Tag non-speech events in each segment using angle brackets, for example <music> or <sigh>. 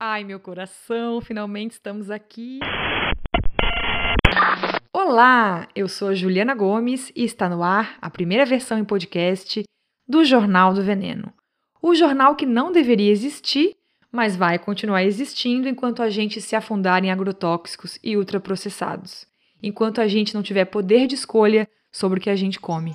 Ai, meu coração, finalmente estamos aqui. Olá, eu sou a Juliana Gomes e está no ar a primeira versão em podcast do Jornal do Veneno. O jornal que não deveria existir, mas vai continuar existindo enquanto a gente se afundar em agrotóxicos e ultraprocessados, enquanto a gente não tiver poder de escolha sobre o que a gente come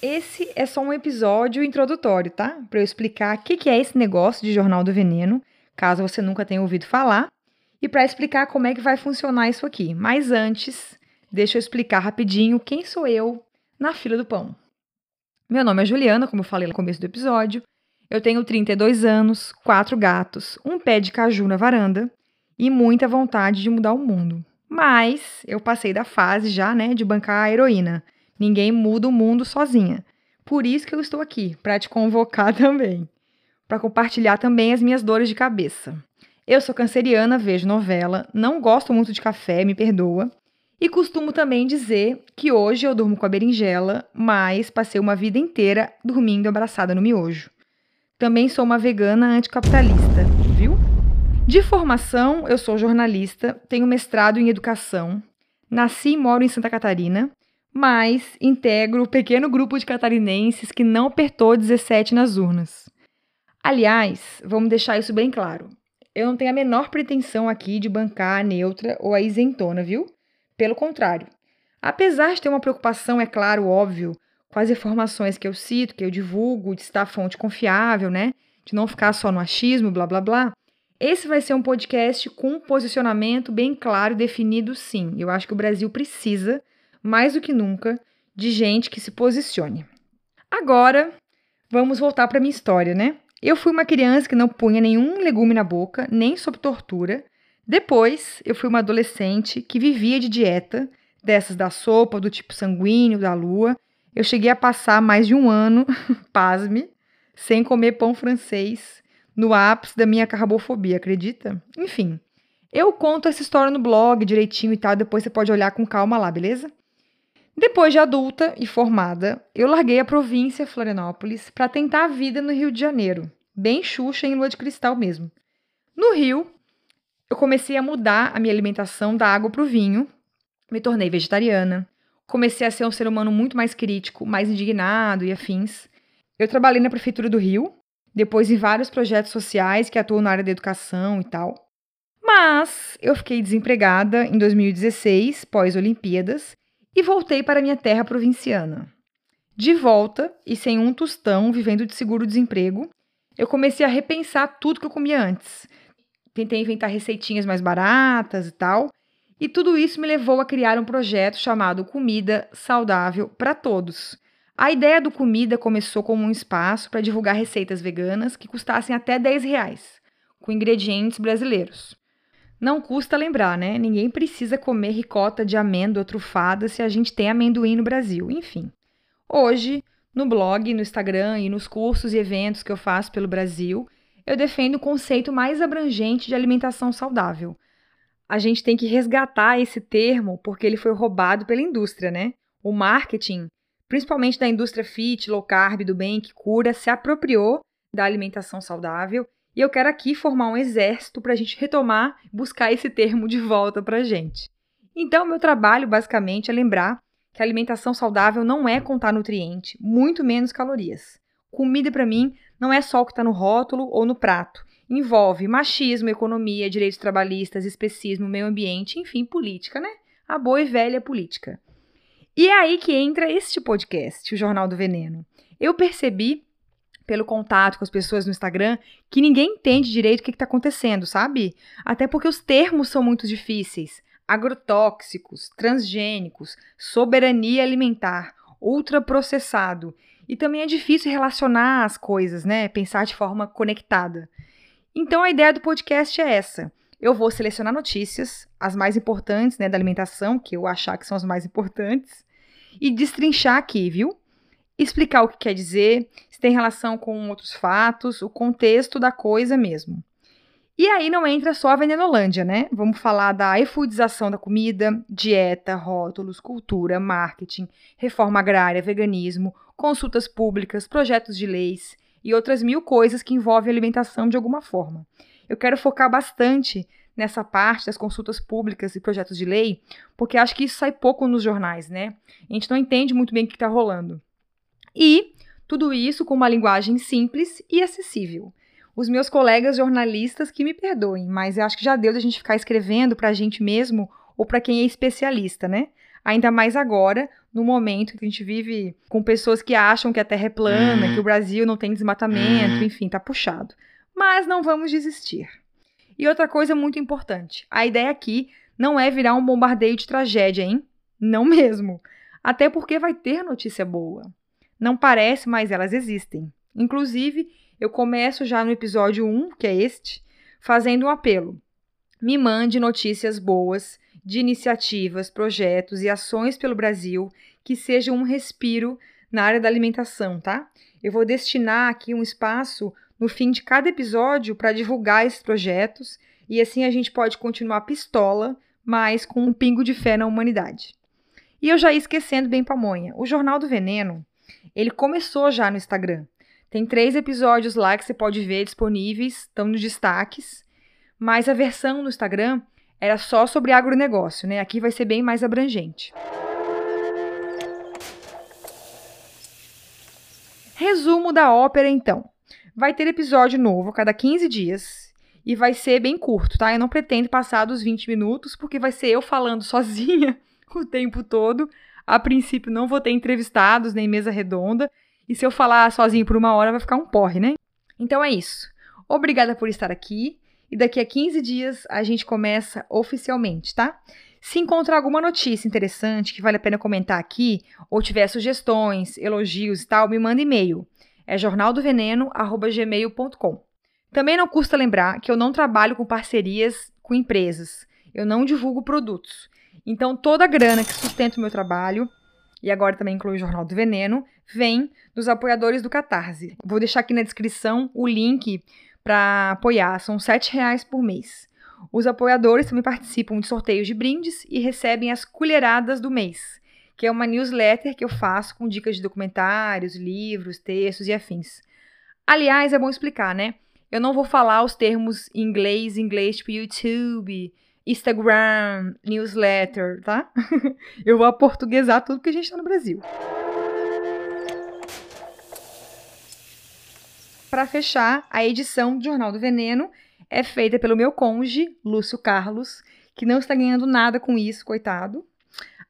Esse é só um episódio introdutório, tá? Para eu explicar o que, que é esse negócio de Jornal do Veneno, caso você nunca tenha ouvido falar, e para explicar como é que vai funcionar isso aqui. Mas antes, deixa eu explicar rapidinho quem sou eu na fila do pão. Meu nome é Juliana, como eu falei no começo do episódio. Eu tenho 32 anos, quatro gatos, um pé de caju na varanda e muita vontade de mudar o mundo. Mas eu passei da fase já, né, de bancar a heroína. Ninguém muda o mundo sozinha. Por isso que eu estou aqui, para te convocar <laughs> também, para compartilhar também as minhas dores de cabeça. Eu sou canceriana, vejo novela, não gosto muito de café, me perdoa. E costumo também dizer que hoje eu durmo com a berinjela, mas passei uma vida inteira dormindo abraçada no miojo. Também sou uma vegana anticapitalista, viu? De formação, eu sou jornalista, tenho mestrado em educação, nasci e moro em Santa Catarina mas integro o pequeno grupo de catarinenses que não apertou 17 nas urnas. Aliás, vamos deixar isso bem claro. Eu não tenho a menor pretensão aqui de bancar a neutra ou a isentona, viu? Pelo contrário. Apesar de ter uma preocupação, é claro, óbvio, com as informações que eu cito, que eu divulgo, de estar fonte confiável, né? De não ficar só no achismo, blá blá blá. Esse vai ser um podcast com um posicionamento bem claro e definido, sim. Eu acho que o Brasil precisa mais do que nunca, de gente que se posicione. Agora, vamos voltar para minha história, né? Eu fui uma criança que não punha nenhum legume na boca, nem sob tortura. Depois, eu fui uma adolescente que vivia de dieta, dessas da sopa, do tipo sanguíneo, da lua. Eu cheguei a passar mais de um ano, <laughs> pasme, sem comer pão francês, no ápice da minha carbofobia, acredita? Enfim, eu conto essa história no blog direitinho e tal, depois você pode olhar com calma lá, beleza? Depois de adulta e formada, eu larguei a província Florianópolis para tentar a vida no Rio de Janeiro, bem xuxa em lua de cristal mesmo. No Rio, eu comecei a mudar a minha alimentação da água para o vinho, me tornei vegetariana, comecei a ser um ser humano muito mais crítico, mais indignado e afins. Eu trabalhei na prefeitura do Rio, depois em vários projetos sociais que atuam na área da educação e tal. Mas eu fiquei desempregada em 2016, pós-Olimpíadas, e voltei para minha terra provinciana. De volta e sem um tostão, vivendo de seguro-desemprego, eu comecei a repensar tudo que eu comia antes. Tentei inventar receitinhas mais baratas e tal, e tudo isso me levou a criar um projeto chamado Comida Saudável para Todos. A ideia do Comida começou como um espaço para divulgar receitas veganas que custassem até 10 reais, com ingredientes brasileiros. Não custa lembrar, né? Ninguém precisa comer ricota de amêndoa trufada se a gente tem amendoim no Brasil. Enfim. Hoje, no blog, no Instagram e nos cursos e eventos que eu faço pelo Brasil, eu defendo o conceito mais abrangente de alimentação saudável. A gente tem que resgatar esse termo porque ele foi roubado pela indústria, né? O marketing, principalmente da indústria fit, low carb, do bem que cura, se apropriou da alimentação saudável e eu quero aqui formar um exército para a gente retomar, buscar esse termo de volta para a gente. Então, meu trabalho basicamente é lembrar que alimentação saudável não é contar nutriente, muito menos calorias. Comida para mim não é só o que está no rótulo ou no prato. Envolve machismo, economia, direitos trabalhistas, especismo, meio ambiente, enfim, política, né? A boa e velha política. E é aí que entra este podcast, o Jornal do Veneno. Eu percebi pelo contato com as pessoas no Instagram, que ninguém entende direito o que está acontecendo, sabe? Até porque os termos são muito difíceis. Agrotóxicos, transgênicos, soberania alimentar, ultraprocessado. E também é difícil relacionar as coisas, né? Pensar de forma conectada. Então a ideia do podcast é essa: eu vou selecionar notícias, as mais importantes, né, da alimentação, que eu achar que são as mais importantes, e destrinchar aqui, viu? Explicar o que quer dizer, se tem relação com outros fatos, o contexto da coisa mesmo. E aí não entra só a Venenolândia, né? Vamos falar da efudização da comida, dieta, rótulos, cultura, marketing, reforma agrária, veganismo, consultas públicas, projetos de leis e outras mil coisas que envolvem alimentação de alguma forma. Eu quero focar bastante nessa parte das consultas públicas e projetos de lei, porque acho que isso sai pouco nos jornais, né? A gente não entende muito bem o que está rolando. E tudo isso com uma linguagem simples e acessível os meus colegas jornalistas que me perdoem, mas eu acho que já deu da gente ficar escrevendo para a gente mesmo ou para quem é especialista, né? Ainda mais agora, no momento que a gente vive com pessoas que acham que a Terra é plana, uhum. que o Brasil não tem desmatamento, uhum. enfim, tá puxado. Mas não vamos desistir. E outra coisa muito importante: a ideia aqui não é virar um bombardeio de tragédia, hein? Não mesmo. Até porque vai ter notícia boa. Não parece, mas elas existem. Inclusive, eu começo já no episódio 1, que é este, fazendo um apelo. Me mande notícias boas de iniciativas, projetos e ações pelo Brasil que sejam um respiro na área da alimentação, tá? Eu vou destinar aqui um espaço no fim de cada episódio para divulgar esses projetos e assim a gente pode continuar pistola, mas com um pingo de fé na humanidade. E eu já ia esquecendo bem pamonha. O Jornal do Veneno, ele começou já no Instagram. Tem três episódios lá que você pode ver disponíveis, estão nos destaques. Mas a versão no Instagram era só sobre agronegócio, né? Aqui vai ser bem mais abrangente. Resumo da ópera, então. Vai ter episódio novo a cada 15 dias e vai ser bem curto, tá? Eu não pretendo passar dos 20 minutos, porque vai ser eu falando <laughs> sozinha o tempo todo. A princípio, não vou ter entrevistados nem mesa redonda. E se eu falar sozinho por uma hora, vai ficar um porre, né? Então é isso. Obrigada por estar aqui. E daqui a 15 dias a gente começa oficialmente, tá? Se encontrar alguma notícia interessante que vale a pena comentar aqui, ou tiver sugestões, elogios e tal, me manda e-mail. É jornaldoveneno.gmail.com. Também não custa lembrar que eu não trabalho com parcerias com empresas. Eu não divulgo produtos. Então, toda a grana que sustenta o meu trabalho e agora também inclui o Jornal do Veneno, vem dos apoiadores do Catarse. Vou deixar aqui na descrição o link para apoiar, são R$ reais por mês. Os apoiadores também participam de sorteios de brindes e recebem as colheradas do mês, que é uma newsletter que eu faço com dicas de documentários, livros, textos e afins. Aliás, é bom explicar, né? Eu não vou falar os termos em inglês, inglês tipo YouTube, Instagram, newsletter, tá? <laughs> Eu vou aportuguesar tudo que a gente tá no Brasil. Para fechar, a edição do Jornal do Veneno é feita pelo meu cônjuge, Lúcio Carlos, que não está ganhando nada com isso, coitado.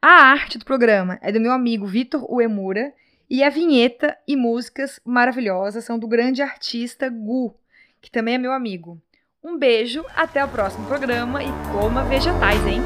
A arte do programa é do meu amigo Vitor Uemura e a vinheta e músicas maravilhosas são do grande artista Gu, que também é meu amigo. Um beijo, até o próximo programa e coma vegetais, hein?